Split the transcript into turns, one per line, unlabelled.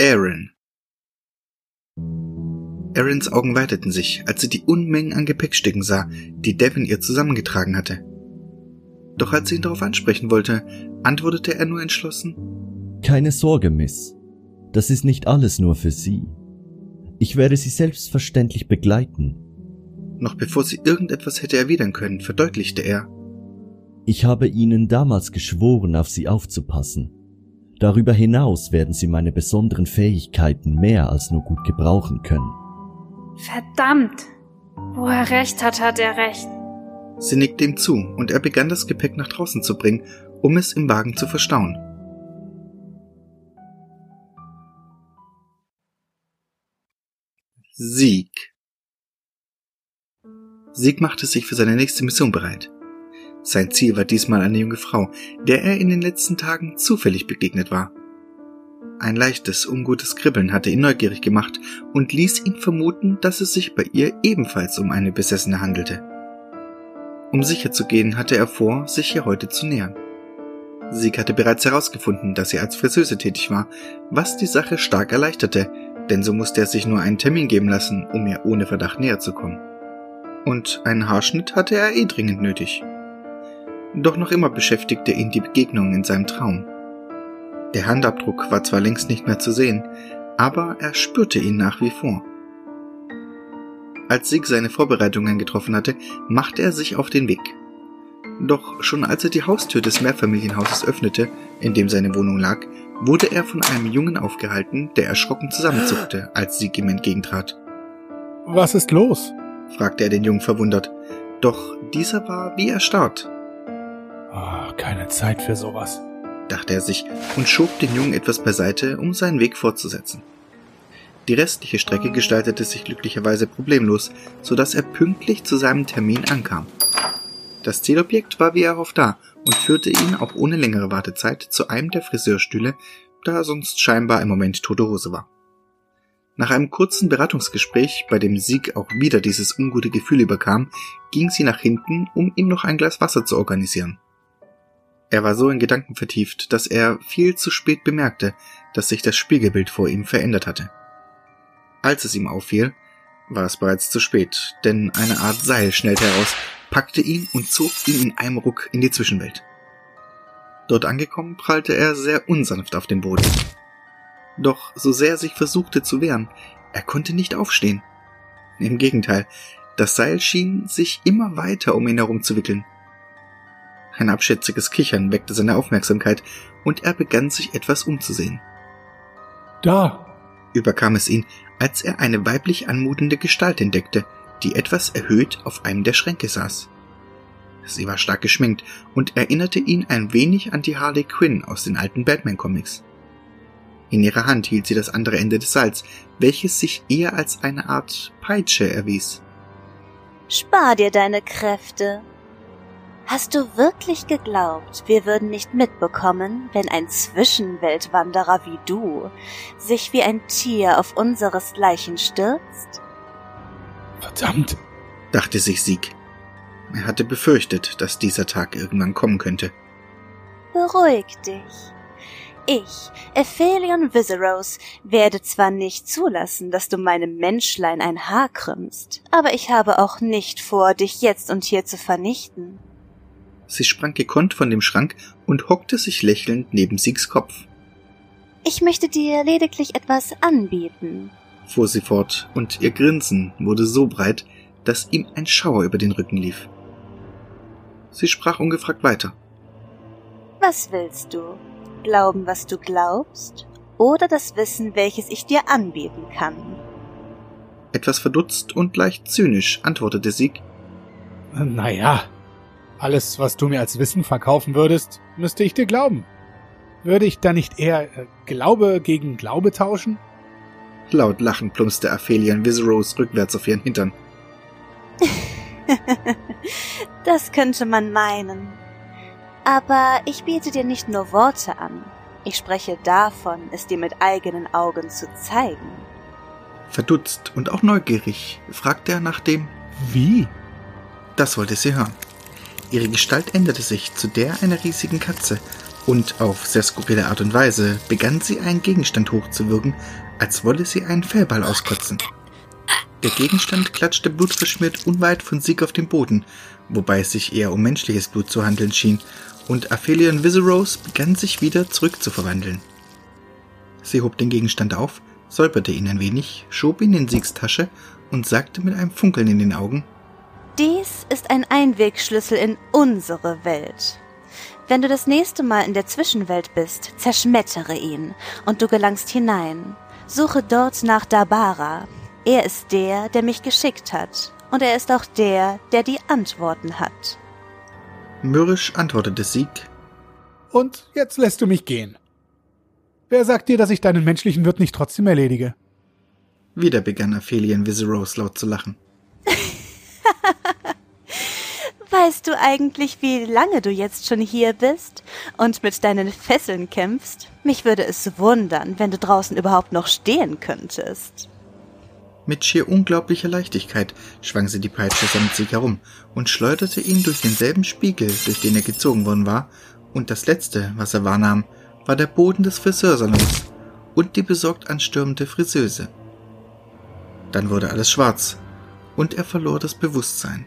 Aaron. Aarons Augen weiteten sich, als sie die Unmengen an Gepäckstücken sah, die Devin ihr zusammengetragen hatte. Doch als sie ihn darauf ansprechen wollte, antwortete er nur entschlossen
Keine Sorge, Miss. Das ist nicht alles nur für Sie. Ich werde Sie selbstverständlich begleiten.
Noch bevor sie irgendetwas hätte erwidern können, verdeutlichte er
Ich habe Ihnen damals geschworen, auf Sie aufzupassen. Darüber hinaus werden Sie meine besonderen Fähigkeiten mehr als nur gut gebrauchen können.
Verdammt! Wo er recht hat, hat er recht.
Sie nickte ihm zu und er begann das Gepäck nach draußen zu bringen, um es im Wagen zu verstauen. Sieg. Sieg machte sich für seine nächste Mission bereit. Sein Ziel war diesmal eine junge Frau, der er in den letzten Tagen zufällig begegnet war. Ein leichtes, ungutes Kribbeln hatte ihn neugierig gemacht und ließ ihn vermuten, dass es sich bei ihr ebenfalls um eine Besessene handelte. Um sicher zu gehen, hatte er vor, sich ihr heute zu nähern. Sieg hatte bereits herausgefunden, dass sie als Friseuse tätig war, was die Sache stark erleichterte, denn so musste er sich nur einen Termin geben lassen, um ihr ohne Verdacht näher zu kommen. Und einen Haarschnitt hatte er eh dringend nötig. Doch noch immer beschäftigte ihn die Begegnung in seinem Traum. Der Handabdruck war zwar längst nicht mehr zu sehen, aber er spürte ihn nach wie vor. Als Sig seine Vorbereitungen getroffen hatte, machte er sich auf den Weg. Doch schon als er die Haustür des Mehrfamilienhauses öffnete, in dem seine Wohnung lag, wurde er von einem Jungen aufgehalten, der erschrocken zusammenzuckte, als Sig ihm entgegentrat.
Was ist los?
fragte er den Jungen verwundert. Doch dieser war wie erstarrt.
Oh, keine Zeit für sowas,
dachte er sich und schob den Jungen etwas beiseite, um seinen Weg fortzusetzen. Die restliche Strecke gestaltete sich glücklicherweise problemlos, so dass er pünktlich zu seinem Termin ankam. Das Zielobjekt war wie erhofft da und führte ihn auch ohne längere Wartezeit zu einem der Friseurstühle, da sonst scheinbar im Moment tote Hose war. Nach einem kurzen Beratungsgespräch, bei dem Sieg auch wieder dieses ungute Gefühl überkam, ging sie nach hinten, um ihm noch ein Glas Wasser zu organisieren. Er war so in Gedanken vertieft, dass er viel zu spät bemerkte, dass sich das Spiegelbild vor ihm verändert hatte. Als es ihm auffiel, war es bereits zu spät, denn eine Art Seil schnellte heraus, packte ihn und zog ihn in einem Ruck in die Zwischenwelt. Dort angekommen, prallte er sehr unsanft auf den Boden. Doch so sehr er sich versuchte zu wehren, er konnte nicht aufstehen. Im Gegenteil, das Seil schien sich immer weiter um ihn herumzuwickeln. Ein abschätziges Kichern weckte seine Aufmerksamkeit und er begann sich etwas umzusehen.
Da!
überkam es ihn, als er eine weiblich anmutende Gestalt entdeckte, die etwas erhöht auf einem der Schränke saß. Sie war stark geschminkt und erinnerte ihn ein wenig an die Harley Quinn aus den alten Batman-Comics. In ihrer Hand hielt sie das andere Ende des Seils, welches sich eher als eine Art Peitsche erwies.
Spar dir deine Kräfte. Hast du wirklich geglaubt, wir würden nicht mitbekommen, wenn ein Zwischenweltwanderer wie du sich wie ein Tier auf unseres Leichen stürzt?
Verdammt,
dachte sich Sieg. Er hatte befürchtet, dass dieser Tag irgendwann kommen könnte.
Beruhig dich. Ich, Ephelion Viseros, werde zwar nicht zulassen, dass du meinem Menschlein ein Haar krümmst, aber ich habe auch nicht vor, dich jetzt und hier zu vernichten.
Sie sprang gekonnt von dem Schrank und hockte sich lächelnd neben Siegs Kopf.
Ich möchte dir lediglich etwas anbieten,
fuhr sie fort, und ihr Grinsen wurde so breit, dass ihm ein Schauer über den Rücken lief. Sie sprach ungefragt weiter.
Was willst du? Glauben, was du glaubst? Oder das Wissen, welches ich dir anbieten kann?
Etwas verdutzt und leicht zynisch antwortete Sieg.
Naja, alles, was du mir als Wissen verkaufen würdest, müsste ich dir glauben. Würde ich da nicht eher äh, Glaube gegen Glaube tauschen?
Laut lachend plumpste Aphelion Viseros rückwärts auf ihren Hintern.
das könnte man meinen. Aber ich biete dir nicht nur Worte an. Ich spreche davon, es dir mit eigenen Augen zu zeigen.
Verdutzt und auch neugierig fragte er nach dem
Wie?
Das wollte sie hören. Ihre Gestalt änderte sich zu der einer riesigen Katze, Und auf sehr skurrile Art und Weise begann sie einen Gegenstand hochzuwirken, als wolle sie einen Fellball auskotzen. Der Gegenstand klatschte blutverschmiert unweit von Sieg auf den Boden, wobei es sich eher um menschliches Blut zu handeln schien, und Aphelion Viserose begann sich wieder zurückzuverwandeln. Sie hob den Gegenstand auf, säuberte ihn ein wenig, schob ihn in Siegs Tasche und sagte mit einem Funkeln in den Augen
Dies ist ein Einwegschlüssel in unsere Welt. Wenn du das nächste Mal in der Zwischenwelt bist, zerschmettere ihn und du gelangst hinein. Suche dort nach Dabara. Er ist der, der mich geschickt hat. Und er ist auch der, der die Antworten hat.
Mürrisch antwortete Sieg.
Und jetzt lässt du mich gehen. Wer sagt dir, dass ich deinen menschlichen Wirt nicht trotzdem erledige?
Wieder begann Aphelion Viserose laut zu lachen.
Weißt du eigentlich, wie lange du jetzt schon hier bist und mit deinen Fesseln kämpfst? Mich würde es wundern, wenn du draußen überhaupt noch stehen könntest.
Mit schier unglaublicher Leichtigkeit schwang sie die Peitsche samt sich herum und schleuderte ihn durch denselben Spiegel, durch den er gezogen worden war, und das letzte, was er wahrnahm, war der Boden des Friseursalons und die besorgt anstürmende Friseuse. Dann wurde alles schwarz, und er verlor das Bewusstsein.